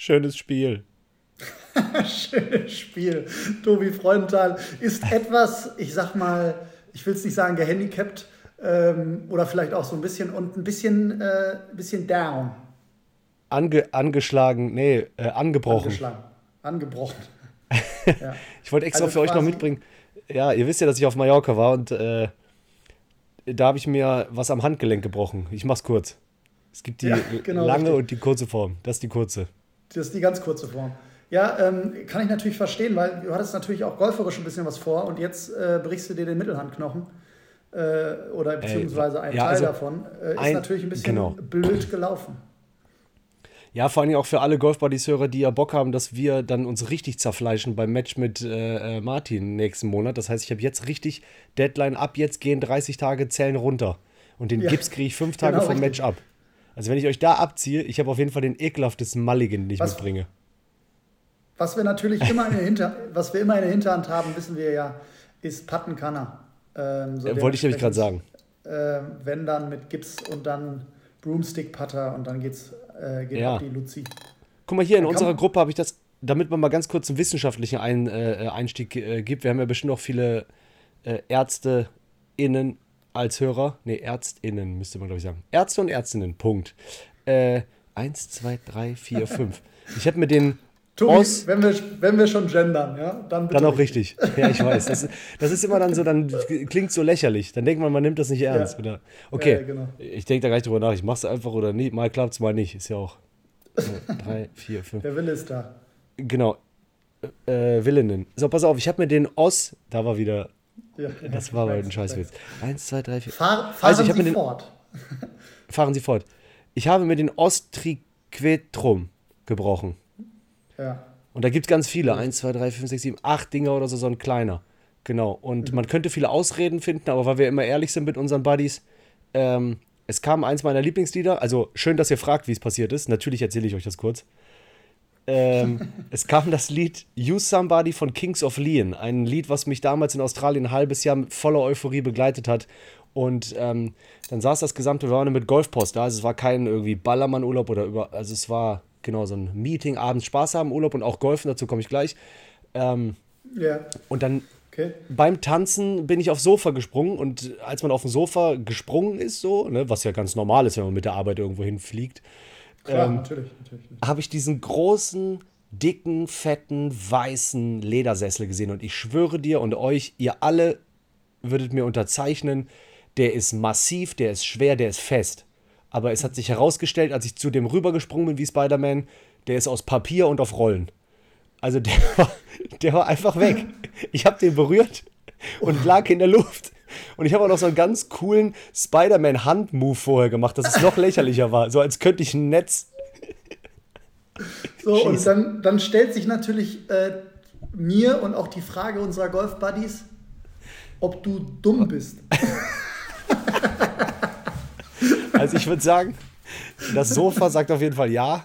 Schönes Spiel. Schönes Spiel. Tobi Freudenthal ist etwas, ich sag mal, ich will es nicht sagen gehandicapt ähm, oder vielleicht auch so ein bisschen und ein bisschen, äh, bisschen down. Ange, angeschlagen, nee, äh, angebrochen. Angeschlagen. Angebrochen. ja. Ich wollte extra also für euch noch mitbringen. Ja, ihr wisst ja, dass ich auf Mallorca war und äh, da habe ich mir was am Handgelenk gebrochen. Ich mach's kurz. Es gibt die ja, genau, lange richtig. und die kurze Form. Das ist die kurze. Das ist die ganz kurze Form. Ja, ähm, kann ich natürlich verstehen, weil du hattest natürlich auch golferisch ein bisschen was vor und jetzt äh, brichst du dir den Mittelhandknochen äh, oder beziehungsweise ein ja, Teil also davon. Äh, ist ein, natürlich ein bisschen genau. blöd gelaufen. Ja, vor allem auch für alle Golf-Buddies-Hörer, die ja Bock haben, dass wir dann uns richtig zerfleischen beim Match mit äh, äh Martin nächsten Monat. Das heißt, ich habe jetzt richtig Deadline ab, jetzt gehen 30 Tage Zellen runter. Und den ja, Gips kriege ich fünf Tage genau vom richtig. Match ab. Also wenn ich euch da abziehe, ich habe auf jeden Fall den ekelhaftesten Mulligan, den ich was, mitbringe. Was wir natürlich immer in der Hinter was wir immer in der Hinterhand haben, wissen wir ja, ist Pattenkanner. Ähm, so Wollte ich nämlich gerade sagen. Äh, wenn dann mit Gips und dann Broomstick-Putter und dann geht's, äh, geht ja. die Luzi. Guck mal, hier in unserer Gruppe habe ich das, damit man mal ganz kurz einen wissenschaftlichen Ein, äh, Einstieg äh, gibt. Wir haben ja bestimmt auch viele äh, ÄrzteInnen als Hörer. Ne, ÄrztInnen müsste man, glaube ich, sagen. Ärzte und Ärztinnen, Punkt. Äh, eins, zwei, drei, vier, fünf. Ich habe mir den Tobi, wenn, wir, wenn wir schon gendern, ja, dann Dann auch richtig. Ja, ich weiß. Das, das, ist immer dann so, dann klingt so lächerlich. Dann denkt man, man nimmt das nicht ernst. Ja. Oder, okay, ja, genau. ich denke da gar nicht drüber nach. Ich mache es einfach oder nicht. Mal klappt es, mal nicht. Ist ja auch so, drei, vier, fünf. Der Wille ist da. Genau. Äh, Willinnen. So, pass auf, ich habe mir den Os, da war wieder, ja, das war aber ein Scheißwitz. Eins, zwei, drei, vier. Fahr, fahren also, ich Sie den, fort. fahren Sie fort. Ich habe mir den Ostriquetrum gebrochen. Ja. Und da gibt es ganz viele. Eins, zwei, drei, fünf, sechs, sieben, acht Dinger oder so, so ein kleiner. Genau. Und mhm. man könnte viele Ausreden finden, aber weil wir immer ehrlich sind mit unseren Buddies, ähm, es kam eins meiner Lieblingslieder. Also schön, dass ihr fragt, wie es passiert ist. Natürlich erzähle ich euch das kurz. Ähm, es kam das Lied Use Somebody von Kings of Leon. Ein Lied, was mich damals in Australien ein halbes Jahr voller Euphorie begleitet hat. Und ähm, dann saß das gesamte, waren mit Golfpost da. Also es war kein irgendwie Ballermann-Urlaub oder über, also es war genau, so ein Meeting, abends Spaß haben, Urlaub und auch Golfen, dazu komme ich gleich. Ähm, ja. Und dann okay. beim Tanzen bin ich aufs Sofa gesprungen und als man auf dem Sofa gesprungen ist, so, ne, was ja ganz normal ist, wenn man mit der Arbeit irgendwo hinfliegt, ähm, natürlich, natürlich. habe ich diesen großen, dicken, fetten, weißen Ledersessel gesehen und ich schwöre dir und euch, ihr alle würdet mir unterzeichnen, der ist massiv, der ist schwer, der ist fest. Aber es hat sich herausgestellt, als ich zu dem rübergesprungen bin wie Spider-Man, der ist aus Papier und auf Rollen. Also der war, der war einfach weg. Ich habe den berührt und lag in der Luft. Und ich habe auch noch so einen ganz coolen Spider-Man-Hand-Move vorher gemacht, dass es noch lächerlicher war. So als könnte ich ein Netz. So, schießen. und dann, dann stellt sich natürlich äh, mir und auch die Frage unserer Golf-Buddies, ob du dumm bist. Also ich würde sagen, das Sofa sagt auf jeden Fall ja.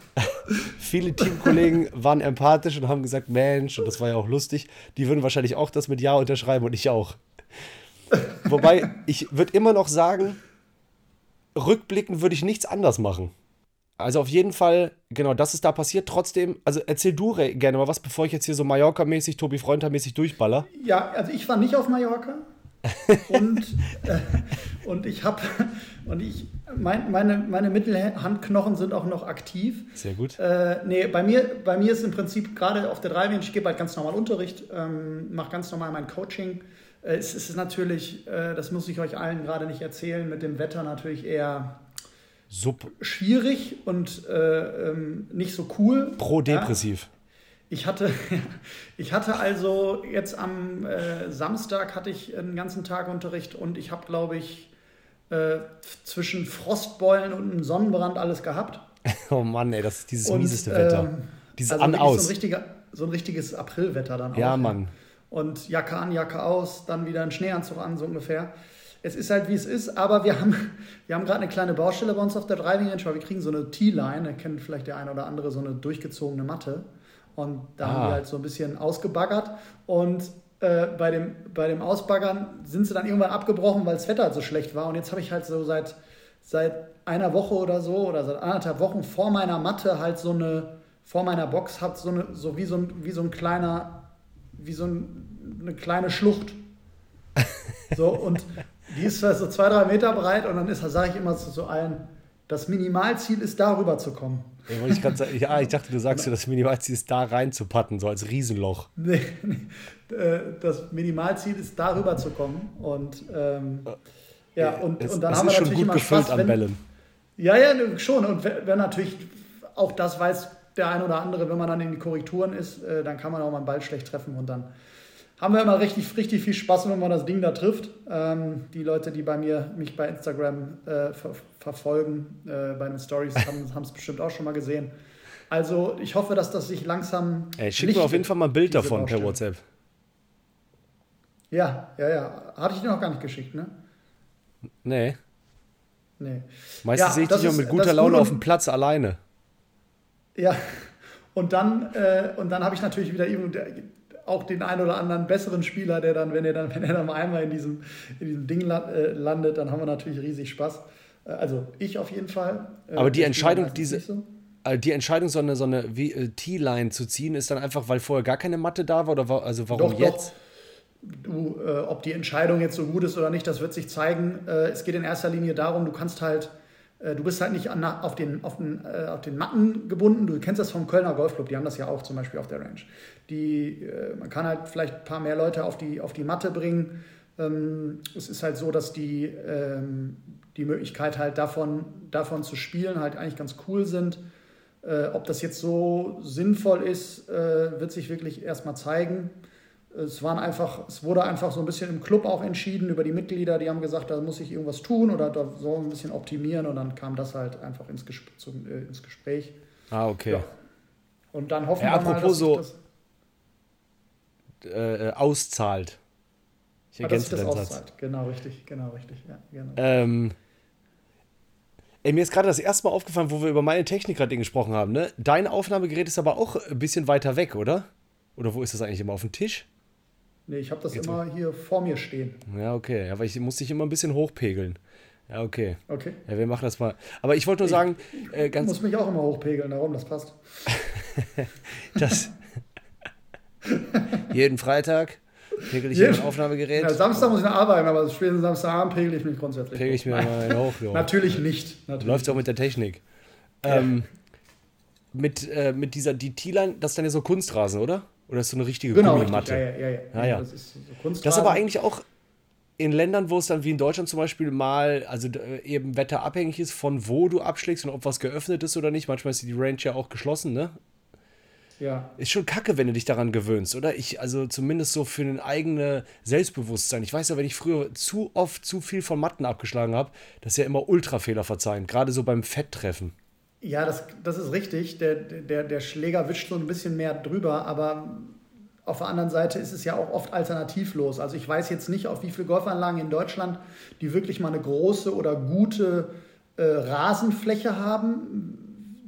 Viele Teamkollegen waren empathisch und haben gesagt, Mensch, und das war ja auch lustig, die würden wahrscheinlich auch das mit Ja unterschreiben und ich auch. Wobei, ich würde immer noch sagen, rückblickend würde ich nichts anders machen. Also auf jeden Fall, genau, das ist da passiert. Trotzdem, also erzähl du gerne mal was, bevor ich jetzt hier so Mallorca-mäßig, Tobi Freunter-mäßig durchballer. Ja, also ich war nicht auf Mallorca und, äh, und ich habe, und ich, mein, meine, meine Mittelhandknochen sind auch noch aktiv. Sehr gut. Äh, nee, bei mir, bei mir ist im Prinzip gerade auf der Driving, ich gebe halt ganz normal Unterricht, ähm, mache ganz normal mein Coaching. Äh, es ist natürlich, äh, das muss ich euch allen gerade nicht erzählen, mit dem Wetter natürlich eher Sub. schwierig und äh, ähm, nicht so cool. Pro-depressiv. Ja? Ich hatte, ich hatte also jetzt am äh, Samstag hatte ich einen ganzen Tag Unterricht und ich habe, glaube ich, äh, zwischen Frostbeulen und einem Sonnenbrand alles gehabt. Oh Mann, ey, das ist dieses und, mieseste Wetter. Ähm, dieses also An-Aus. So, ein so ein richtiges Aprilwetter dann auch. Ja, Mann. Und Jacke an, Jacke aus, dann wieder ein Schneeanzug an, so ungefähr. Es ist halt, wie es ist, aber wir haben, wir haben gerade eine kleine Baustelle bei uns auf der Driving Range, weil wir kriegen so eine T-Line, da kennt vielleicht der eine oder andere, so eine durchgezogene Matte. Und da ah. haben wir halt so ein bisschen ausgebaggert. Und äh, bei, dem, bei dem Ausbaggern sind sie dann irgendwann abgebrochen, weil das Wetter halt so schlecht war. Und jetzt habe ich halt so seit, seit einer Woche oder so oder seit anderthalb Wochen vor meiner Matte halt so eine, vor meiner Box hat so, eine, so, wie, so ein, wie so ein kleiner, wie so ein, eine kleine Schlucht. So, und die ist so zwei, drei Meter breit und dann sage ich immer zu so allen, das Minimalziel ist, darüber zu kommen. Ja, ich, sagen, ja, ich dachte, du sagst, das Minimalziel ist, da reinzupatten, so als Riesenloch. Nee, nee, äh, das Minimalziel ist, darüber zu kommen. Und ähm, ja, und, es, und dann haben wir natürlich immer Spaß, an wenn, Bällen. Ja, ja, schon. Und wenn natürlich, auch das weiß der ein oder andere, wenn man dann in die Korrekturen ist, äh, dann kann man auch mal einen Ball schlecht treffen und dann haben wir immer richtig, richtig viel Spaß, wenn man das Ding da trifft. Ähm, die Leute, die bei mir mich bei Instagram äh, ver verfolgen, äh, bei den Stories, haben es bestimmt auch schon mal gesehen. Also ich hoffe, dass das sich langsam. Ey, schick mir auf jeden Fall mal ein Bild davon per WhatsApp. Ja, ja, ja. Hatte ich dir noch gar nicht geschickt, ne? Nee. Nee. Meistens ja, sehe ich dich auch mit guter Laune auf dem Platz alleine. Ja, und dann, äh, dann habe ich natürlich wieder auch den einen oder anderen besseren Spieler, der dann, wenn er dann, wenn er dann einmal in diesem, in diesem Ding äh, landet, dann haben wir natürlich riesig Spaß. Äh, also ich auf jeden Fall. Äh, Aber die Entscheidung, diese, so. die Entscheidung, so eine, so eine T-Line zu ziehen, ist dann einfach, weil vorher gar keine Matte da war oder war, also warum doch, jetzt? Doch. Du, äh, ob die Entscheidung jetzt so gut ist oder nicht, das wird sich zeigen. Äh, es geht in erster Linie darum, du kannst halt du bist halt nicht an, auf, den, auf, den, äh, auf den Matten gebunden. Du kennst das vom Kölner Golfclub, die haben das ja auch zum Beispiel auf der Range. Die, äh, man kann halt vielleicht ein paar mehr Leute auf die, auf die Matte bringen. Ähm, es ist halt so, dass die, ähm, die Möglichkeit halt davon, davon zu spielen halt eigentlich ganz cool sind. Äh, ob das jetzt so sinnvoll ist, äh, wird sich wirklich erstmal zeigen es waren einfach, es wurde einfach so ein bisschen im Club auch entschieden über die Mitglieder, die haben gesagt, da muss ich irgendwas tun oder da soll ein bisschen optimieren und dann kam das halt einfach ins, Gesp zum, äh, ins Gespräch. Ah, okay. Ja. Und dann hoffen ja, wir mal, dass so das äh, auszahlt. Ich ergänze ah, das auszahlt. Satz. Genau, richtig, genau, richtig. Ja, genau. Ähm, ey, mir ist gerade das erste Mal aufgefallen, wo wir über meine Technik gerade gesprochen haben. Ne? Dein Aufnahmegerät ist aber auch ein bisschen weiter weg, oder? Oder wo ist das eigentlich immer auf dem Tisch? Nee, ich habe das Jetzt immer hier vor mir stehen. Ja, okay. Aber ich muss dich immer ein bisschen hochpegeln. Ja, okay. Okay. Ja, wir machen das mal. Aber ich wollte nur sagen, äh, ganz. Ich muss mich auch immer hochpegeln, darum, das passt. das. jeden Freitag pegel ich ein Aufnahmegerät. Ja, Samstag muss ich noch arbeiten, aber spätestens Samstagabend pegel ich mich grundsätzlich. Pegel ich mir mal hoch. Natürlich nicht. Natürlich. Läuft auch mit der Technik. Ja. Ähm, mit, äh, mit dieser, die T-Line, das ist dann ja so Kunstrasen, oder? Oder ist so eine richtige genau, Gummimatte? Ja, ja, ja. ja. ja. Das, ist so das ist aber eigentlich auch in Ländern, wo es dann wie in Deutschland zum Beispiel mal, also äh, eben wetterabhängig ist, von wo du abschlägst und ob was geöffnet ist oder nicht. Manchmal ist die Range ja auch geschlossen, ne? Ja. Ist schon kacke, wenn du dich daran gewöhnst, oder? Ich, also zumindest so für ein eigenes Selbstbewusstsein. Ich weiß ja, wenn ich früher zu oft zu viel von Matten abgeschlagen habe, das ist ja immer Ultrafehler verzeihen, gerade so beim Fetttreffen. Ja, das, das ist richtig. Der, der, der Schläger wischt so ein bisschen mehr drüber, aber auf der anderen Seite ist es ja auch oft alternativlos. Also ich weiß jetzt nicht, auf wie viele Golfanlagen in Deutschland, die wirklich mal eine große oder gute äh, Rasenfläche haben.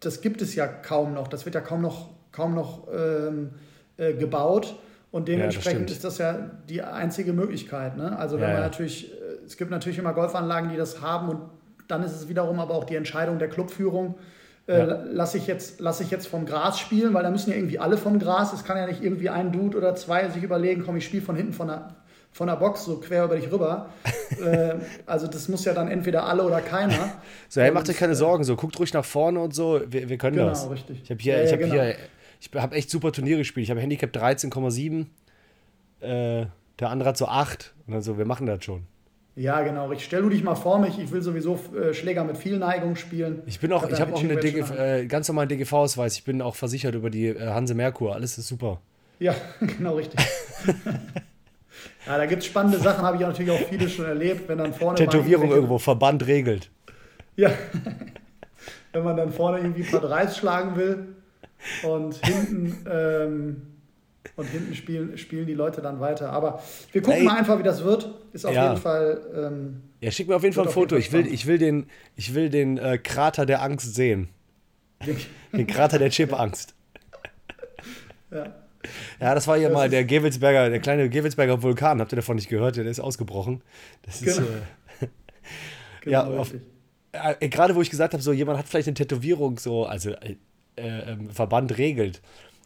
Das gibt es ja kaum noch. Das wird ja kaum noch, kaum noch ähm, äh, gebaut. Und dementsprechend ja, ist das ja die einzige Möglichkeit. Ne? Also wenn ja, man natürlich, äh, es gibt natürlich immer Golfanlagen, die das haben und dann ist es wiederum aber auch die Entscheidung der Clubführung. Äh, ja. Lasse ich, jetzt, lass ich jetzt vom Gras spielen, weil da müssen ja irgendwie alle vom Gras. Es kann ja nicht irgendwie ein Dude oder zwei sich überlegen, komm, ich spiele von hinten von der, von der Box so quer über dich rüber. äh, also das muss ja dann entweder alle oder keiner. So, hey, macht euch keine Sorgen, so guckt ruhig nach vorne und so, wir, wir können genau, das. Genau, richtig. Ich habe hier, ja, ich habe genau. hier, ich habe echt super Turniere gespielt. Ich habe Handicap 13,7. Äh, der andere hat so 8. Und dann so, wir machen das schon. Ja, genau. Ich stell du dich mal vor mich. Ich will sowieso äh, Schläger mit viel Neigung spielen. Ich bin auch, ich habe auch einen äh, ganz normalen DGV-Ausweis. Ich bin auch versichert über die äh, Hanse Merkur. Alles ist super. Ja, genau richtig. ja, da gibt es spannende Sachen, habe ich natürlich auch viele schon erlebt, wenn dann vorne. Tätowierung irgendwo, Verband regelt. Ja. wenn man dann vorne irgendwie ein paar Dreis schlagen will und hinten. Ähm, und hinten spielen, spielen die Leute dann weiter. Aber wir gucken Ey. mal einfach, wie das wird. Ist auf ja. jeden Fall. Ähm, ja, schick mir auf jeden Fall ein Foto. Ich will, ich will den, ich will den äh, Krater der Angst sehen. den Krater der Chip-Angst. ja. Ja, das war hier das mal der Gewelsberger, der kleine Gewelsberger Vulkan. Habt ihr davon nicht gehört? Der ist ausgebrochen. Das genau. ist. Äh, genau, ja, auf, äh, gerade wo ich gesagt habe, so jemand hat vielleicht eine Tätowierung, so, also äh, äh, ähm, Verband regelt.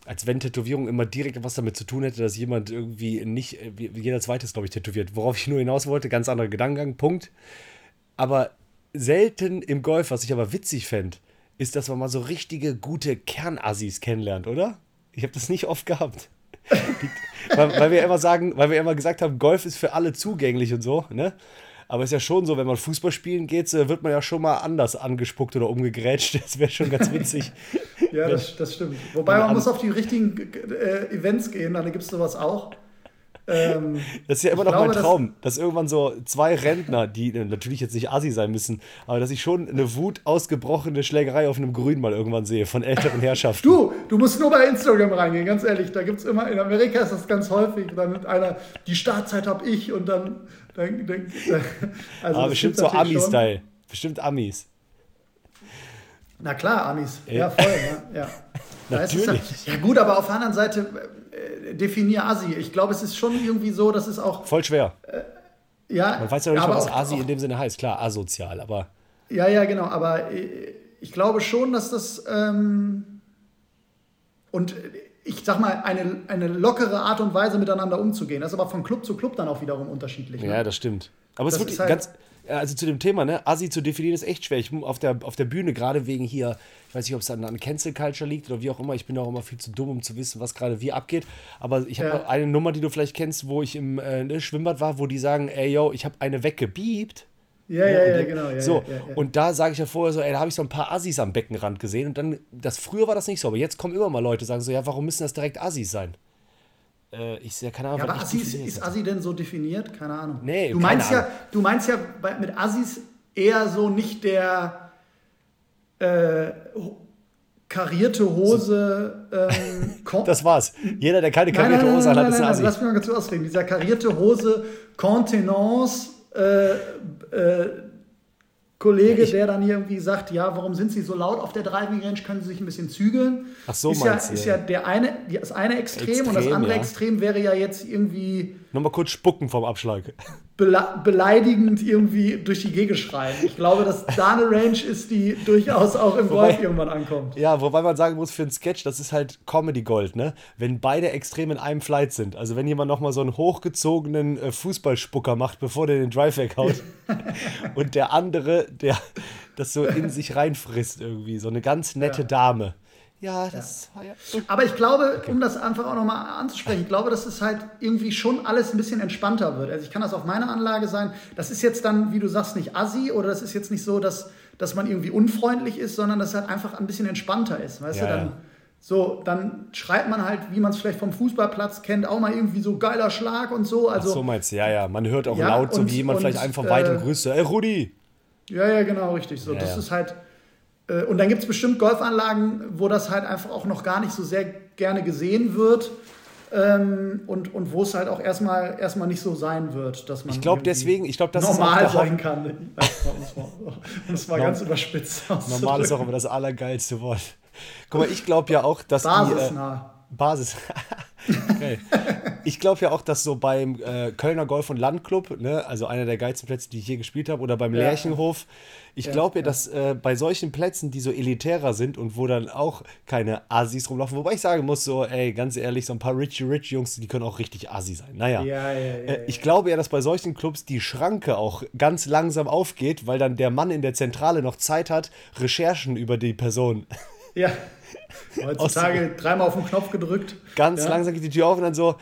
Als wenn Tätowierung immer direkt was damit zu tun hätte, dass jemand irgendwie nicht, äh, jeder zweite ist, glaube ich, tätowiert. Worauf ich nur hinaus wollte, ganz anderer Gedankengang, Punkt. Aber selten im Golf, was ich aber witzig fände, ist, dass man mal so richtige, gute Kernassis kennenlernt, oder? Ich habe das nicht oft gehabt. Weil, weil, wir immer sagen, weil wir immer gesagt haben, Golf ist für alle zugänglich und so, ne? Aber es ist ja schon so, wenn man Fußball spielen geht, wird man ja schon mal anders angespuckt oder umgegrätscht. Das wäre schon ganz witzig. ja, das, das stimmt. Wobei man muss auf die richtigen äh, Events gehen, dann gibt es sowas auch. Ähm, das ist ja immer noch glaube, mein Traum, dass, dass, irgendwann so zwei Rentner, die natürlich jetzt nicht Assi sein müssen, aber dass ich schon eine Wut ausgebrochene Schlägerei auf einem Grün mal irgendwann sehe von älteren Herrschaften. Du, du musst nur bei Instagram reingehen, ganz ehrlich. Da gibt es immer, in Amerika ist das ganz häufig, dann mit einer, die Startzeit habe ich und dann. dann, dann also aber bestimmt so Ami-Style. Bestimmt Amis. Na klar, Amis. Ja, ja voll. Ne? Ja. Natürlich. Ja, gut, aber auf der anderen Seite äh, definier Asi. Ich glaube, es ist schon irgendwie so, dass es auch. Voll schwer. Äh, ja. Man weiß ja nicht, was Asi in dem Sinne heißt. Klar, asozial, aber. Ja, ja, genau. Aber äh, ich glaube schon, dass das. Ähm, und ich sag mal, eine, eine lockere Art und Weise miteinander umzugehen. Das ist aber von Club zu Club dann auch wiederum unterschiedlich. Ne? Ja, das stimmt. Aber das es ist wirklich halt ganz also zu dem Thema, ne, Assi zu definieren ist echt schwer. Ich auf der, auf der Bühne, gerade wegen hier, ich weiß nicht, ob es an, an Cancel Culture liegt oder wie auch immer, ich bin auch immer viel zu dumm, um zu wissen, was gerade wie abgeht. Aber ich habe ja. eine Nummer, die du vielleicht kennst, wo ich im äh, ne, Schwimmbad war, wo die sagen, ey yo, ich habe eine weggebiebt. Ja, ja, ja, ja, genau. Ja, so, ja, und da sage ich ja vorher so, ey, da habe ich so ein paar Assis am Beckenrand gesehen und dann, das früher war das nicht so, aber jetzt kommen immer mal Leute, sagen so, ja, warum müssen das direkt Assis sein? Äh, ich sehe keine Ahnung. Ja, aber Assis, ist Assi denn so definiert? Keine Ahnung. Nee, du meinst ja, du meinst ja mit Assis eher so nicht der äh, karierte Hose. Ähm, das war's. Jeder, der keine karierte nein, nein, Hose nein, hat, ist ein Assi. Lass mich mal kurz ausreden. Dieser karierte Hose, Contenance, äh, äh, Kollege, ich, der dann irgendwie sagt, ja, warum sind Sie so laut auf der Driving Range, können Sie sich ein bisschen zügeln. Ach so, ist ja, Ist ja der eine, das eine Extrem, Extrem und das andere ja. Extrem wäre ja jetzt irgendwie Nochmal kurz spucken vom Abschlag. beleidigend irgendwie durch die Gegend schreien. Ich glaube, dass da eine Range ist, die durchaus auch im wobei, Golf irgendwann ankommt. Ja, wobei man sagen muss, für einen Sketch, das ist halt Comedy-Gold, ne? Wenn beide extrem in einem Flight sind. Also wenn jemand nochmal so einen hochgezogenen äh, Fußballspucker macht, bevor der den Drive weghaut und der andere, der das so in sich reinfrisst irgendwie. So eine ganz nette ja. Dame. Ja, das ja. war ja. Aber ich glaube, okay. um das einfach auch nochmal anzusprechen, ich glaube, dass es halt irgendwie schon alles ein bisschen entspannter wird. Also ich kann das auf meiner Anlage sein. Das ist jetzt dann, wie du sagst, nicht assi oder das ist jetzt nicht so, dass, dass man irgendwie unfreundlich ist, sondern dass es halt einfach ein bisschen entspannter ist. Weißt ja, du, dann. Ja. So, dann schreibt man halt, wie man es vielleicht vom Fußballplatz kennt, auch mal irgendwie so geiler Schlag und so. Also, Ach so meinst du, ja, ja. Man hört auch ja, laut, so und, wie jemand und, vielleicht einfach äh, weit und grüßt. Ey, Rudi! Ja, ja, genau, richtig. So, das ist halt, und dann gibt es bestimmt Golfanlagen, wo das halt einfach auch noch gar nicht so sehr gerne gesehen wird. Ähm, und, und wo es halt auch erstmal, erstmal nicht so sein wird, dass man ich glaube deswegen, ich glaube, das normal ist sein kann. Um es mal ganz überspitzt Normal ist auch immer das allergeilste Wort. Guck mal, ich glaube ja auch, dass Basisnah. die äh, Basis. okay. Ich glaube ja auch, dass so beim äh, Kölner Golf- und Landclub, ne, also einer der geilsten Plätze, die ich hier gespielt habe, oder beim ja. Lerchenhof, ich ja, glaube ja, dass äh, bei solchen Plätzen, die so elitärer sind und wo dann auch keine Assis rumlaufen, wobei ich sagen muss, so, ey, ganz ehrlich, so ein paar Richie Rich Jungs, die können auch richtig Assi sein. Naja. Ja, ja, ja, äh, ich glaube ja, dass bei solchen Clubs die Schranke auch ganz langsam aufgeht, weil dann der Mann in der Zentrale noch Zeit hat, Recherchen über die Person. Ja. Heutzutage dreimal auf den Knopf gedrückt. Ganz langsam geht die Tür auf und dann so,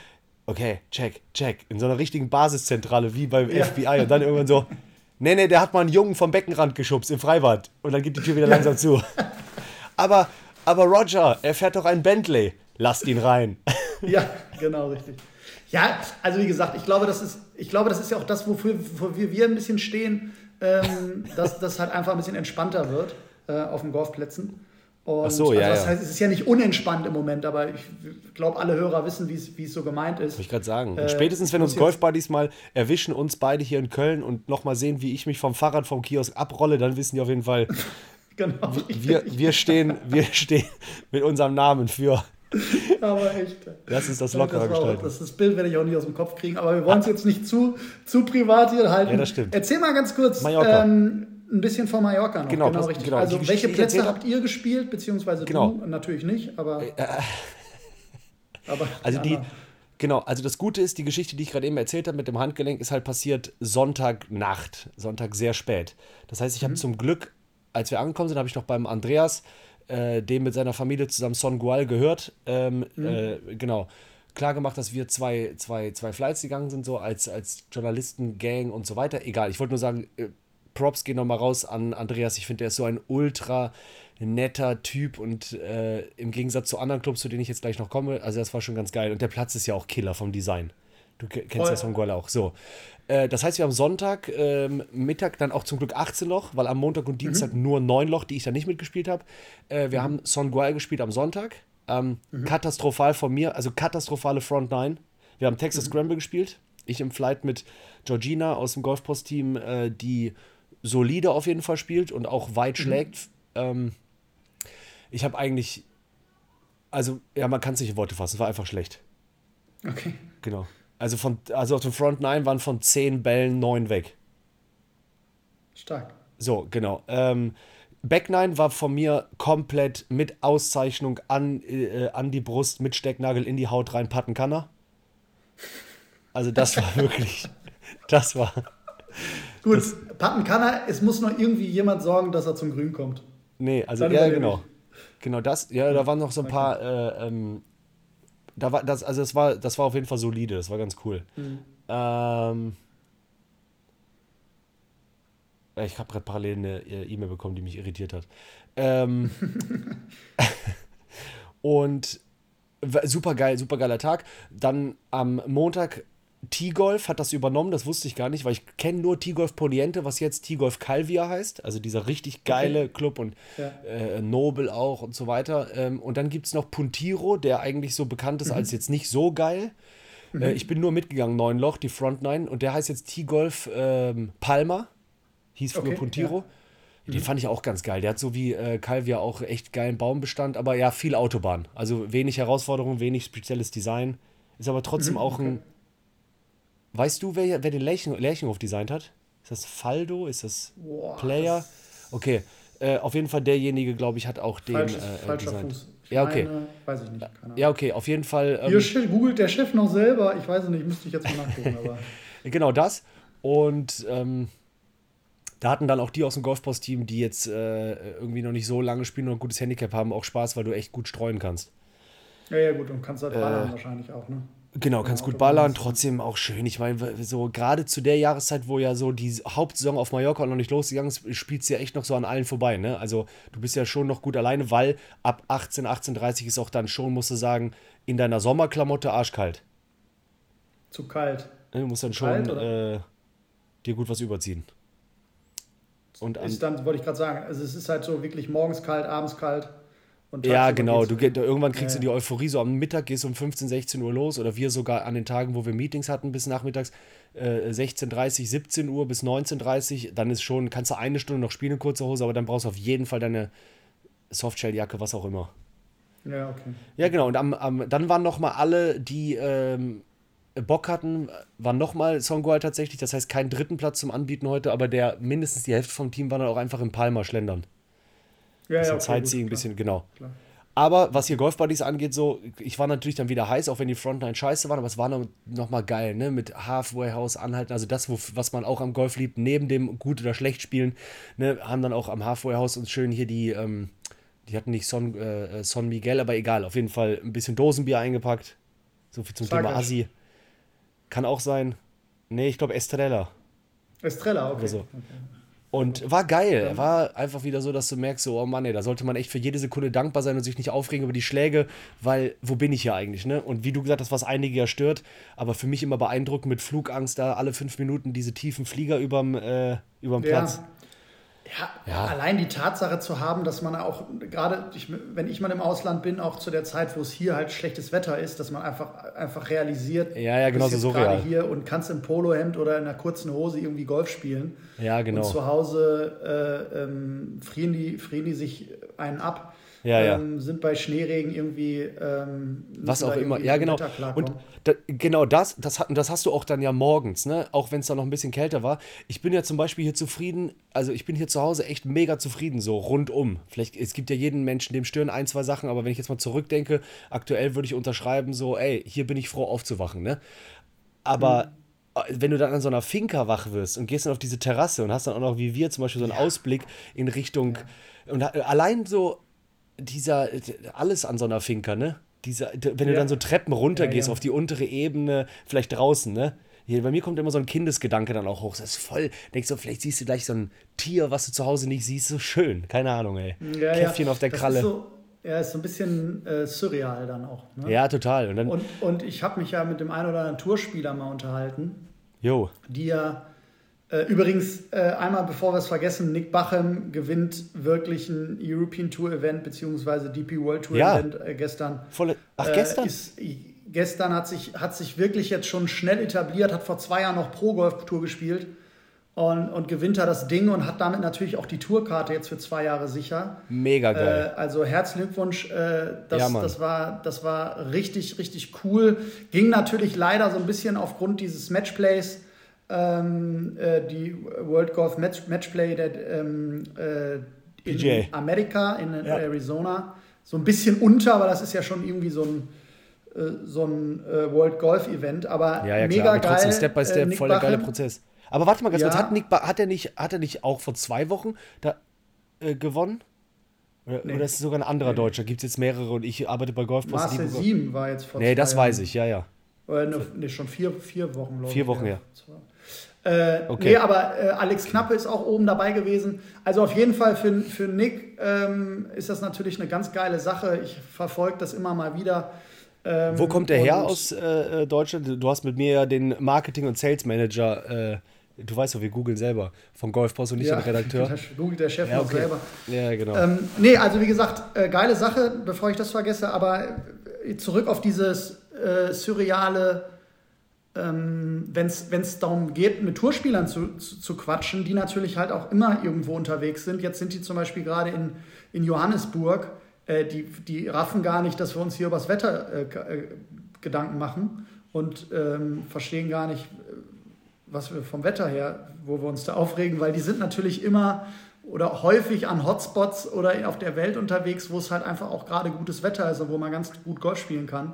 okay, check, check. In so einer richtigen Basiszentrale wie beim FBI und dann irgendwann so, Nee, nee, der hat mal einen Jungen vom Beckenrand geschubst im Freibad. Und dann geht die Tür wieder langsam zu. Aber, aber Roger, er fährt doch ein Bentley. Lasst ihn rein. Ja, genau, richtig. Ja, also wie gesagt, ich glaube, das ist, ich glaube, das ist ja auch das, wofür, wofür wir ein bisschen stehen, ähm, dass das halt einfach ein bisschen entspannter wird äh, auf den Golfplätzen. Und Ach so, ja, also das ja. heißt, es ist ja nicht unentspannt im Moment, aber ich glaube, alle Hörer wissen, wie es so gemeint ist. Wollte ich gerade sagen. Äh, spätestens, wenn uns Golfbuddies mal erwischen, uns beide hier in Köln und nochmal sehen, wie ich mich vom Fahrrad vom Kiosk abrolle, dann wissen die auf jeden Fall, genau, wir, wir, stehen, wir stehen mit unserem Namen für. Aber echt. Das ist das lockere gestalten. Das, das Bild werde ich auch nicht aus dem Kopf kriegen, aber wir wollen es jetzt nicht zu, zu privat hier halten. Ja, das stimmt. Erzähl mal ganz kurz. Mallorca. Ähm, Ein bisschen von Mallorca noch, genau, genau richtig. Genau, also welche Plätze habt ihr gespielt, beziehungsweise genau. du natürlich nicht, aber... Äh, äh, aber also die, Genau, also das Gute ist, die Geschichte, die ich gerade eben erzählt habe mit dem Handgelenk, ist halt passiert Sonntagnacht, Sonntag sehr spät. Das heißt, ich habe mhm. zum Glück, als wir angekommen sind, habe ich noch beim Andreas, äh, dem mit seiner Familie zusammen Son Gual gehört. Ähm, mhm. äh, genau. Klar gemacht, dass wir zwei, zwei, zwei Flights gegangen sind, so als, als Journalisten, Gang und so weiter. Egal, ich wollte nur sagen, äh, Props gehen nochmal raus an Andreas. Ich finde, der ist so ein ultra netter Typ und äh, im Gegensatz zu anderen Clubs, zu denen ich jetzt gleich noch komme, also das war schon ganz geil. Und der Platz ist ja auch Killer vom Design. Du kennst Voll. ja Songola auch. So. Äh, das heißt, wir haben Sonntag, ähm, Mittag dann auch zum Glück 18 Loch, weil am Montag und Dienstag mhm. nur 9 Loch, die ich da nicht mitgespielt habe. Äh, wir mhm. haben Songola gespielt am Sonntag. Ähm, mhm. Katastrophal von mir, also katastrophale Front 9. Wir haben Texas mhm. Scramble gespielt. Ich im Flight mit Georgina aus dem Golfpost-Team, äh, die solide auf jeden Fall spielt und auch weit mhm. schlägt. Ähm, ich habe eigentlich, also ja, man kann es nicht in Worte fassen, es war einfach schlecht. Okay. Genau. Also, von, also auf dem Front 9 waren von 10 Bällen 9 weg. Stark. So, genau. Ähm, Back 9 war von mir komplett mit Auszeichnung an, äh, an die Brust, mit Stecknagel in die Haut rein, patten kann er. Also das war wirklich, das war. Gut, das, patten kann er, es muss noch irgendwie jemand sorgen, dass er zum Grün kommt. Nee, also ja, genau. Genau das, ja, da waren noch so ein paar, äh, ähm, da war das, also das war, das war auf jeden Fall solide, das war ganz cool. Mhm. Ähm, ich habe gerade parallel eine äh, E-Mail bekommen, die mich irritiert hat. Ähm, und super geil, super geiler Tag. Dann am Montag T-Golf hat das übernommen, das wusste ich gar nicht, weil ich kenne nur T-Golf Poniente, was jetzt T-Golf Calvia heißt, also dieser richtig geile okay. Club und ja. äh, Nobel auch und so weiter. Ähm, und dann gibt es noch Puntiro, der eigentlich so bekannt ist mhm. als jetzt nicht so geil. Mhm. Äh, ich bin nur mitgegangen, neun Loch, die Front Nine, und der heißt jetzt T-Golf ähm, Palma, hieß früher okay, Puntiro. Ja. Den mhm. fand ich auch ganz geil. Der hat so wie äh, Calvia auch echt geilen Baumbestand, aber ja, viel Autobahn. Also wenig Herausforderungen, wenig spezielles Design. Ist aber trotzdem mhm, auch ein Weißt du, wer, wer den Lerchen, Lerchenhof designt hat? Ist das Faldo? Ist das Boah, Player? Das okay. Äh, auf jeden Fall derjenige, glaube ich, hat auch den Falsches, äh, falscher designt. Fuß. Ich ja, okay. Meine, weiß ich nicht. Ja, okay, auf jeden Fall. Ähm, Hier googelt der Chef noch selber. Ich weiß es nicht, müsste ich jetzt mal nachgucken. aber. genau das. Und ähm, da hatten dann auch die aus dem Golfpost-Team, die jetzt äh, irgendwie noch nicht so lange spielen und ein gutes Handicap haben, auch Spaß, weil du echt gut streuen kannst. Ja, ja, gut. Und kannst halt ballern wahrscheinlich auch, ne? Genau, kannst gut ballern, trotzdem auch schön. Ich meine, so gerade zu der Jahreszeit, wo ja so die Hauptsaison auf Mallorca noch nicht losgegangen ist, spielt es ja echt noch so an allen vorbei. Ne? Also du bist ja schon noch gut alleine, weil ab 18, 18.30 ist auch dann schon, musst du sagen, in deiner Sommerklamotte arschkalt. Zu kalt. Ne, du musst dann schon äh, dir gut was überziehen. Und ist dann, wollte ich gerade sagen, also es ist halt so wirklich morgens kalt, abends kalt ja, genau. Du, irgendwann kriegst ja, du die Euphorie, so am Mittag gehst du um 15, 16 Uhr los oder wir sogar an den Tagen, wo wir Meetings hatten bis nachmittags, äh, 16.30, 17 Uhr bis 19.30 dann ist schon, kannst du eine Stunde noch spielen in kurzer Hose, aber dann brauchst du auf jeden Fall deine Softshelljacke, was auch immer. Ja, okay. Ja, genau. Und am, am, dann waren noch mal alle, die ähm, Bock hatten, waren nochmal Songwall tatsächlich. Das heißt, keinen dritten Platz zum Anbieten heute, aber der mindestens die Hälfte vom Team war dann auch einfach im Palma schlendern. Ja, bisschen ja, okay, Sightseeing, ein bisschen, genau. Klar. Aber was hier Golfbuddies angeht, so, ich war natürlich dann wieder heiß, auch wenn die Frontline scheiße waren, aber es war noch, noch mal geil, ne? Mit Halfway House anhalten, also das, wo, was man auch am Golf liebt, neben dem gut oder schlecht spielen, ne? Haben dann auch am Halfway House uns schön hier die, ähm, die hatten nicht Son, äh, Son Miguel, aber egal, auf jeden Fall ein bisschen Dosenbier eingepackt. So viel zum Sag Thema Assi. Kann auch sein. Nee, ich glaube Estrella. Estrella, okay. So. okay. Und war geil. War einfach wieder so, dass du merkst, so, oh Mann, ey, da sollte man echt für jede Sekunde dankbar sein und sich nicht aufregen über die Schläge, weil wo bin ich hier eigentlich, ne? Und wie du gesagt hast, was einige ja stört, aber für mich immer beeindruckend mit Flugangst da alle fünf Minuten diese tiefen Flieger überm, äh, überm Platz. Ja. Ja, allein die Tatsache zu haben, dass man auch, gerade wenn ich mal im Ausland bin, auch zu der Zeit, wo es hier halt schlechtes Wetter ist, dass man einfach, einfach realisiert, ja, ja, genau so gerade hier und kannst im Polohemd oder in einer kurzen Hose irgendwie Golf spielen. Ja, genau. Und zu Hause äh, ähm, frieren, die, frieren die sich einen ab. Ja, ja. Ähm, sind bei Schneeregen irgendwie. Ähm, Was auch immer, ja, genau. Und da, genau das, das, das hast du auch dann ja morgens, ne? Auch wenn es da noch ein bisschen kälter war. Ich bin ja zum Beispiel hier zufrieden, also ich bin hier zu Hause echt mega zufrieden, so rundum. Vielleicht, es gibt ja jeden Menschen, dem stören ein, zwei Sachen, aber wenn ich jetzt mal zurückdenke, aktuell würde ich unterschreiben, so, ey, hier bin ich froh aufzuwachen, ne? Aber. Mhm wenn du dann an so einer Finca wach wirst und gehst dann auf diese Terrasse und hast dann auch noch wie wir zum Beispiel so einen ja. Ausblick in Richtung ja. und allein so dieser, alles an so einer Finca, ne? Dieser, wenn du dann so Treppen runtergehst ja, ja. auf die untere Ebene, vielleicht draußen, ne? Hier, bei mir kommt immer so ein Kindesgedanke dann auch hoch. Das ist voll. Denkst du, vielleicht siehst du gleich so ein Tier, was du zu Hause nicht siehst. So schön. Keine Ahnung, ey. Ja, Käffchen auf der das Kralle. Ist so, ja, ist so ein bisschen äh, surreal dann auch. Ne? Ja, total. Und, dann, und, und ich habe mich ja mit dem einen oder anderen Tourspieler mal unterhalten. Jo. Die ja übrigens, äh, einmal bevor wir es vergessen, Nick Bachem gewinnt wirklich ein European Tour Event beziehungsweise DP World Tour ja. Event äh, gestern. Volle, ach, gestern? Ist, gestern hat sich, hat sich wirklich jetzt schon schnell etabliert, hat vor zwei Jahren noch Pro Golf Tour gespielt und, und gewinnt da das Ding und hat damit natürlich auch die Tourkarte jetzt für zwei Jahre sicher. Mega geil. Äh, also herzlichen Glückwunsch. Äh, das, ja, das, war, das war richtig, richtig cool. Ging natürlich leider so ein bisschen aufgrund dieses Matchplays ähm, äh, die World Golf Match, Matchplay der, ähm, äh, in Amerika, in ja. Arizona, so ein bisschen unter, aber das ist ja schon irgendwie so ein, äh, so ein äh, World Golf Event. Aber ja, ja, mega klar, aber geil. Trotzdem Step by Step, voll der geile Prozess. Aber warte mal ganz ja. kurz, hat, Nick hat, er nicht, hat er nicht auch vor zwei Wochen da äh, gewonnen? Oder, nee. oder ist es sogar ein anderer nee. Deutscher? Gibt es jetzt mehrere und ich arbeite bei Golf. Marcel Sieben war jetzt vor Nee, das Jahren. weiß ich, ja, ja. Oder ne, nee, schon vier, vier Wochen, Vier Wochen, ja. ja. Äh, okay. Nee, aber äh, Alex Knappe ist auch oben dabei gewesen. Also auf jeden Fall für, für Nick ähm, ist das natürlich eine ganz geile Sache. Ich verfolge das immer mal wieder. Ähm, Wo kommt der her aus äh, äh, Deutschland? Du hast mit mir ja den Marketing- und Sales Manager äh, du weißt doch, wir googeln selber von Golfpost und nicht ja, den Redakteur. googelt der Chef ja, okay. selber. Ja, genau. Ähm, nee, also wie gesagt, äh, geile Sache, bevor ich das vergesse, aber äh, zurück auf dieses äh, surreale ähm, wenn es darum geht, mit Tourspielern zu, zu, zu, quatschen, die natürlich halt auch immer irgendwo unterwegs sind. Jetzt sind die zum Beispiel gerade in, in Johannesburg. Äh, die, die raffen gar nicht, dass wir uns hier übers Wetter äh, äh, Gedanken machen und ähm, verstehen gar nicht, äh, was wir vom Wetter her, wo wir uns da aufregen, weil die sind natürlich immer oder häufig an Hotspots oder auf der Welt unterwegs, wo es halt einfach auch gerade gutes Wetter ist und wo man ganz gut Golf spielen kann.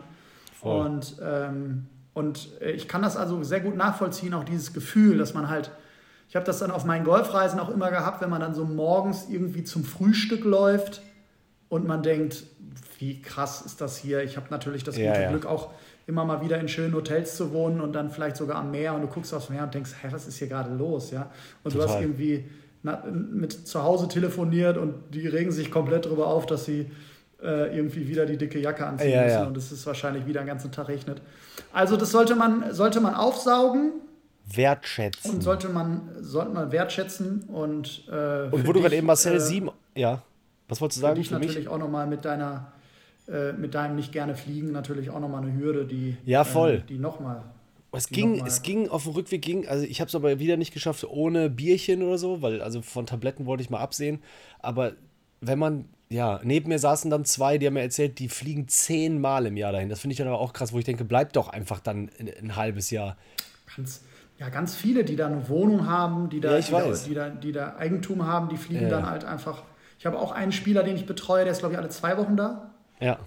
Voll. Und ähm, und äh, ich kann das also sehr gut nachvollziehen, auch dieses Gefühl, dass man halt, ich habe das dann auf meinen Golfreisen auch immer gehabt, wenn man dann so morgens irgendwie zum Frühstück läuft und man denkt, wie krass ist das hier? Ich habe natürlich das gute ja, ja. Glück, auch immer mal wieder in schönen Hotels zu wohnen und dann vielleicht sogar am Meer und du guckst aufs Meer und denkst, hä, was ist hier gerade los? Ja? Und Total. du hast irgendwie mit zu Hause telefoniert und die regen sich komplett darüber auf, dass sie äh, irgendwie wieder die dicke Jacke anziehen ja, müssen und es ist wahrscheinlich wieder den ganzen Tag regnet. Also das sollte man, sollte man aufsaugen. Wertschätzen. Und sollte man, sollte man wertschätzen und äh, Und wo du gerade eben Marcel äh, 7, ja, was wolltest du sagen? Für dich für natürlich mich? auch nochmal mit deiner äh, mit deinem nicht gerne fliegen natürlich auch nochmal eine Hürde, die ja voll, äh, die nochmal es ging, es ging auf dem Rückweg ging, also ich habe es aber wieder nicht geschafft ohne Bierchen oder so, weil also von Tabletten wollte ich mal absehen. Aber wenn man ja, neben mir saßen dann zwei, die haben mir erzählt, die fliegen zehnmal im Jahr dahin. Das finde ich dann aber auch krass, wo ich denke, bleib doch einfach dann ein, ein halbes Jahr. Ganz, ja, ganz viele, die da eine Wohnung haben, die da, ja, die, da die, da, die, da, Eigentum haben, die fliegen ja. dann halt einfach. Ich habe auch einen Spieler, den ich betreue, der ist, glaube ich, alle zwei Wochen da. Ja.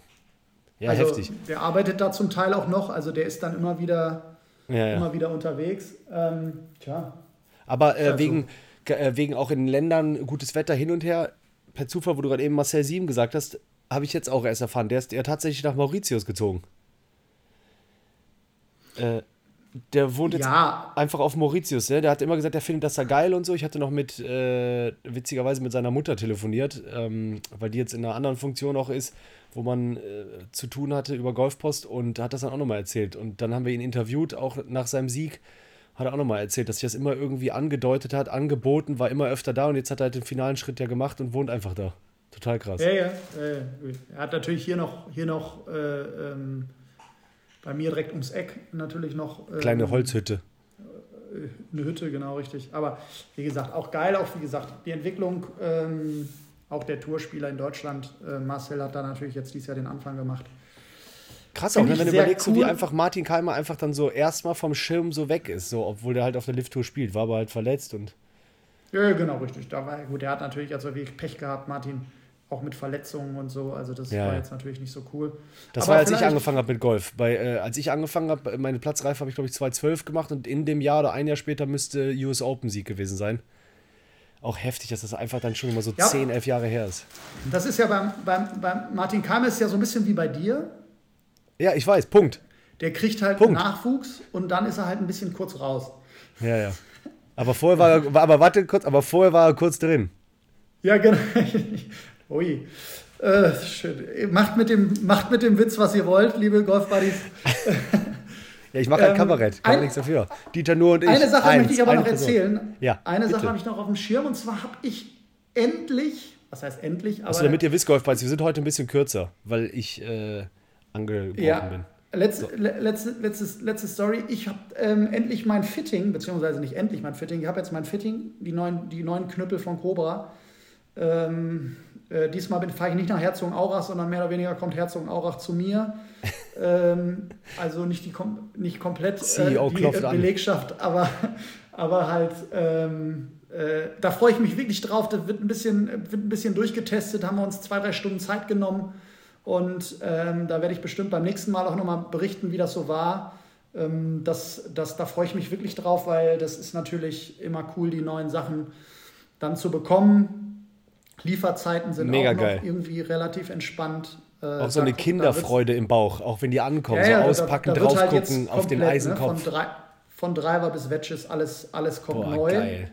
Ja, also, heftig. Der arbeitet da zum Teil auch noch, also der ist dann immer wieder, ja, immer wieder unterwegs. Ähm, tja. Aber äh, wegen, äh, wegen auch in Ländern gutes Wetter hin und her, per Zufall, wo du gerade eben Marcel Sieben gesagt hast, habe ich jetzt auch erst erfahren. Der ist ja tatsächlich nach Mauritius gezogen. Äh, der wohnt jetzt ja. einfach auf Mauritius. Ne? Der hat immer gesagt, der findet das da geil und so. Ich hatte noch mit, äh, witzigerweise mit seiner Mutter telefoniert, ähm, weil die jetzt in einer anderen Funktion auch ist, wo man äh, zu tun hatte über Golfpost und hat das dann auch nochmal erzählt. Und dann haben wir ihn interviewt, auch nach seinem Sieg hat er auch nochmal erzählt, dass sich das immer irgendwie angedeutet hat, angeboten, war immer öfter da und jetzt hat er halt den finalen Schritt ja gemacht und wohnt einfach da. Total krass. Ja, ja. Äh, er hat natürlich hier noch, hier noch äh, ähm, bei mir direkt ums Eck natürlich noch. Ähm, Kleine Holzhütte. Äh, eine Hütte, genau, richtig. Aber wie gesagt, auch geil, auch wie gesagt, die Entwicklung ähm, auch der Tourspieler in Deutschland, äh, Marcel, hat da natürlich jetzt dieses Jahr den Anfang gemacht. Krass auch, ne, wenn du überlegst, cool. wie einfach Martin Keimer einfach dann so erstmal vom Schirm so weg ist, so, obwohl der halt auf der Lift-Tour spielt, war aber halt verletzt und. Ja, genau, richtig. Da war, gut, der hat natürlich also wirklich Pech gehabt, Martin, auch mit Verletzungen und so. Also das ja, war jetzt natürlich nicht so cool. Das aber war, als ich angefangen habe mit Golf. Bei, äh, als ich angefangen habe, meine Platzreife habe ich, glaube ich, 2012 gemacht und in dem Jahr oder ein Jahr später müsste US Open Sieg gewesen sein. Auch heftig, dass das einfach dann schon immer so ja. 10, 11 Jahre her ist. Das ist ja beim, beim, beim Martin Keimer ist ja so ein bisschen wie bei dir. Ja, ich weiß, Punkt. Der kriegt halt Punkt. Nachwuchs und dann ist er halt ein bisschen kurz raus. Ja, ja. Aber vorher war er, aber warte kurz, aber vorher war er kurz drin. Ja, genau. Ui. Äh, schön. Macht mit, dem, macht mit dem Witz, was ihr wollt, liebe Golfbuddies. ja, ich mache ein ähm, Kabarett, kann ein, nichts dafür. Dieter nur und ich. Eine Sache eins, möchte ich aber noch erzählen. Ja, eine bitte. Sache habe ich noch auf dem Schirm und zwar habe ich endlich, was heißt endlich? Aber, also damit ihr wisst, Golfbuddies, wir sind heute ein bisschen kürzer, weil ich äh, angebrochen ja. bin. Letzte, so. letzte, letzte, letzte Story. Ich habe ähm, endlich mein Fitting, beziehungsweise nicht endlich mein Fitting, ich habe jetzt mein Fitting, die neuen, die neuen Knüppel von Cobra. Ähm, äh, diesmal fahre ich nicht nach Herzogenaurach, sondern mehr oder weniger kommt Herzogenaurach zu mir. ähm, also nicht, die, nicht komplett äh, die äh, Belegschaft, aber, aber halt, ähm, äh, da freue ich mich wirklich drauf. Das wird ein, bisschen, wird ein bisschen durchgetestet, haben wir uns zwei, drei Stunden Zeit genommen. Und ähm, da werde ich bestimmt beim nächsten Mal auch nochmal berichten, wie das so war. Ähm, das, das, da freue ich mich wirklich drauf, weil das ist natürlich immer cool, die neuen Sachen dann zu bekommen Lieferzeiten sind Mega auch noch geil. irgendwie relativ entspannt. Äh, auch so eine Kinderfreude im Bauch, auch wenn die ankommen, ja, ja, so auspacken, da, da drauf halt gucken auf den Eisenkopf. Ne, von, drei, von Driver bis Wedges, alles, alles kommt Boah, neu. Geil.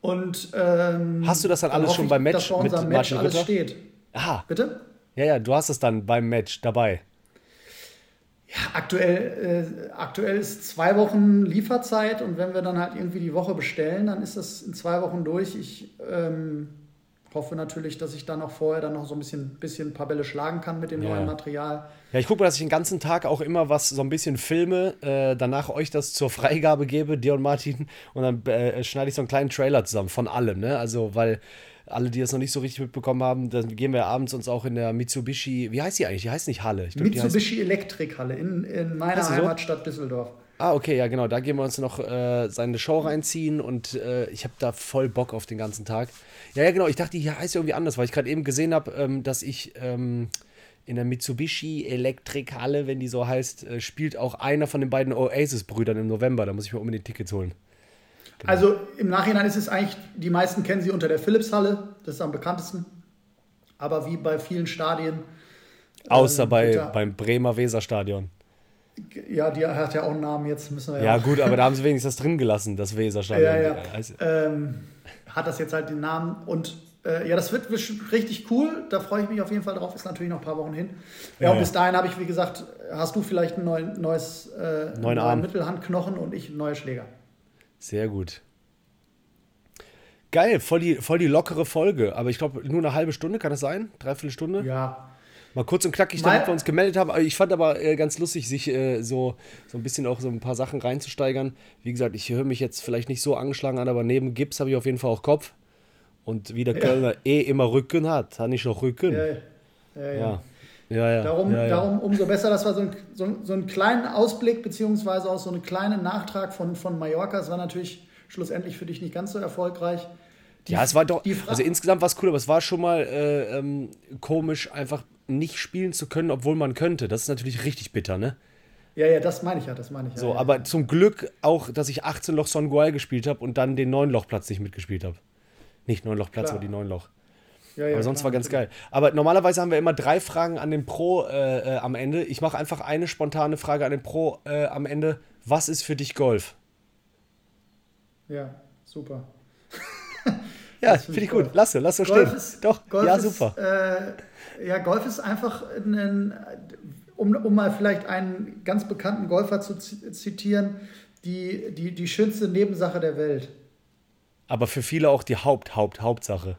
Und ähm, hast du das dann alles schon beim Match mit Match Martin alles steht. Aha. Bitte? Ja, ja, du hast es dann beim Match dabei. Ja, aktuell, äh, aktuell ist zwei Wochen Lieferzeit und wenn wir dann halt irgendwie die Woche bestellen, dann ist das in zwei Wochen durch. Ich ähm, hoffe natürlich, dass ich dann auch vorher dann noch so ein bisschen, bisschen ein paar Bälle schlagen kann mit dem ja. neuen Material. Ja, ich gucke mal, dass ich den ganzen Tag auch immer was, so ein bisschen filme, äh, danach euch das zur Freigabe gebe, dir und Martin, und dann äh, schneide ich so einen kleinen Trailer zusammen von allem, ne? Also, weil alle, die das noch nicht so richtig mitbekommen haben, dann gehen wir abends uns auch in der Mitsubishi, wie heißt die eigentlich? Die heißt nicht Halle. Glaub, Mitsubishi Elektrikhalle in, in meiner Heimatstadt so? Düsseldorf. Ah, okay, ja, genau. Da gehen wir uns noch äh, seine Show reinziehen und äh, ich habe da voll Bock auf den ganzen Tag. Ja, ja, genau. Ich dachte, hier heißt irgendwie anders, weil ich gerade eben gesehen habe, ähm, dass ich ähm, in der Mitsubishi Elektrikhalle, wenn die so heißt, äh, spielt auch einer von den beiden Oasis-Brüdern im November. Da muss ich mir unbedingt Tickets holen. Genau. Also im Nachhinein ist es eigentlich, die meisten kennen sie unter der Philips-Halle, das ist am bekanntesten. Aber wie bei vielen Stadien. Außer ähm, bei, da, beim Bremer Weserstadion. Ja, die hat ja auch einen Namen, jetzt müssen wir ja. Ja, gut, aber da haben sie wenigstens das drin gelassen, das Weserstadion. Ja, ja. Also, ähm, hat das jetzt halt den Namen und äh, ja, das wird richtig cool. Da freue ich mich auf jeden Fall drauf. Ist natürlich noch ein paar Wochen hin. Ja, ja und bis dahin habe ich, wie gesagt, hast du vielleicht ein neuen, neues äh, neuen neuen Mittelhandknochen und ich neue Schläger. Sehr gut. Geil, voll die, voll die lockere Folge. Aber ich glaube, nur eine halbe Stunde, kann das sein? Dreiviertel Stunde? Ja. Mal kurz und knackig, damit wir uns gemeldet haben. Ich fand aber äh, ganz lustig, sich äh, so, so ein bisschen auch so ein paar Sachen reinzusteigern. Wie gesagt, ich höre mich jetzt vielleicht nicht so angeschlagen an, aber neben Gips habe ich auf jeden Fall auch Kopf. Und wie der Kölner ja. eh immer Rücken hat, habe ich noch Rücken. Ja, ja. ja. Ja, ja. Darum, ja, ja. darum umso besser, dass wir so, ein, so, so einen kleinen Ausblick beziehungsweise auch so einen kleinen Nachtrag von, von Mallorca. Es war natürlich schlussendlich für dich nicht ganz so erfolgreich. Die, ja, es war doch, also insgesamt war es cool, aber es war schon mal äh, ähm, komisch, einfach nicht spielen zu können, obwohl man könnte. Das ist natürlich richtig bitter, ne? Ja, ja, das meine ich ja, das meine ich ja. So, aber zum Glück auch, dass ich 18 Loch Son Goal gespielt habe und dann den 9 Loch Platz nicht mitgespielt habe. Nicht 9 Loch Platz, aber die 9 Loch. Ja, ja, aber sonst klar, war ganz geil. Aber normalerweise haben wir immer drei Fragen an den Pro äh, äh, am Ende. Ich mache einfach eine spontane Frage an den Pro äh, am Ende. Was ist für dich Golf? Ja, super. ja, finde ich gut. Lass lass so stehen. Ist, Doch, Golf ja, super. Ist, äh, ja, Golf ist einfach ein, um, um mal vielleicht einen ganz bekannten Golfer zu zitieren, die, die, die schönste Nebensache der Welt. Aber für viele auch die Haupt, Haupt, Hauptsache.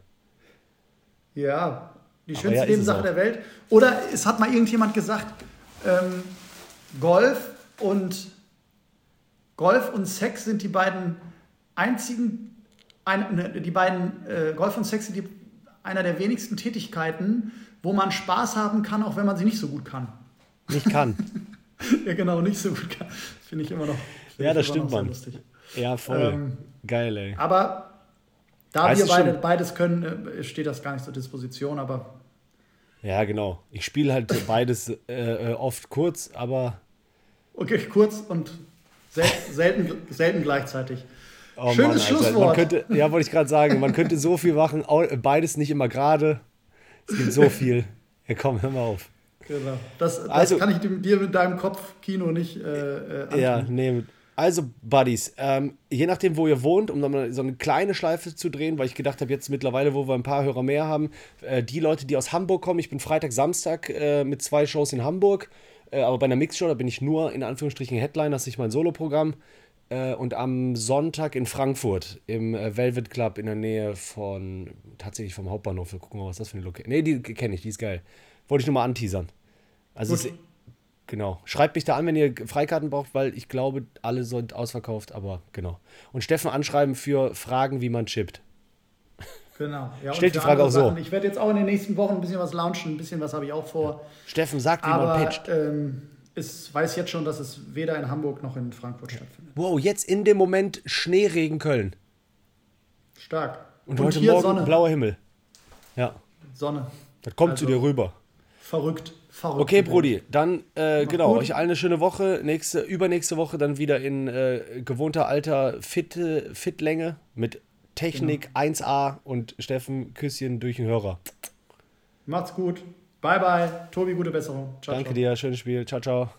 Ja, die schönste ja, Nebensache der Welt. Oder es hat mal irgendjemand gesagt, ähm, Golf und Golf und Sex sind die beiden einzigen, ein, ne, die beiden äh, Golf und Sex sind die einer der wenigsten Tätigkeiten, wo man Spaß haben kann, auch wenn man sie nicht so gut kann. Nicht kann. ja, genau, nicht so gut kann. Finde ich immer noch. Ja, das stimmt, man. Ja, voll. Ähm, Geil, ey. Aber da weißt wir beide, beides können, äh, steht das gar nicht zur Disposition, aber. Ja, genau. Ich spiele halt beides äh, äh, oft kurz, aber. Okay, kurz und sel selten, selten gleichzeitig. Oh Schönes Mann, Schlusswort. Könnte, ja, wollte ich gerade sagen, man könnte so viel machen, beides nicht immer gerade. Es gibt so viel. Ja, komm, hör mal auf. Genau. Das, das also, kann ich dir mit deinem Kopfkino nicht äh, äh, Ja, nee. Also, Buddies, ähm, je nachdem, wo ihr wohnt, um nochmal so eine kleine Schleife zu drehen, weil ich gedacht habe, jetzt mittlerweile, wo wir ein paar Hörer mehr haben, äh, die Leute, die aus Hamburg kommen, ich bin Freitag, Samstag äh, mit zwei Shows in Hamburg, äh, aber bei einer Mixshow, da bin ich nur in Anführungsstrichen Headline, das ist nicht mein Soloprogramm. Äh, und am Sonntag in Frankfurt im äh, Velvet Club in der Nähe von, tatsächlich vom Hauptbahnhof. Wir gucken mal, was das für eine Location Nee, die kenne ich, die ist geil. Wollte ich nur mal anteasern. Also, ist, genau. Schreibt mich da an, wenn ihr Freikarten braucht, weil ich glaube, alle sind ausverkauft, aber genau. Und Steffen anschreiben für Fragen, wie man chippt. Genau. Ja, Stellt die Frage auch so. Ich werde jetzt auch in den nächsten Wochen ein bisschen was launchen, ein bisschen was habe ich auch vor. Steffen sagt, wie aber, man pitcht. Ähm, es weiß jetzt schon, dass es weder in Hamburg noch in Frankfurt stattfindet. Wow, jetzt in dem Moment Schneeregen Köln. Stark. Und, Und heute Morgen Sonne. blauer Himmel. Ja. Sonne. Das kommt also, zu dir rüber. Verrückt. Verrückt. Okay, Brudi, dann äh, genau, gut. euch allen eine schöne Woche. Nächste, übernächste Woche dann wieder in äh, gewohnter alter Fit, Fitlänge mit Technik genau. 1A und Steffen Küsschen durch den Hörer. Macht's gut. Bye, bye. Tobi, gute Besserung. Ciao, Danke ciao. dir, schönes Spiel. Ciao, ciao.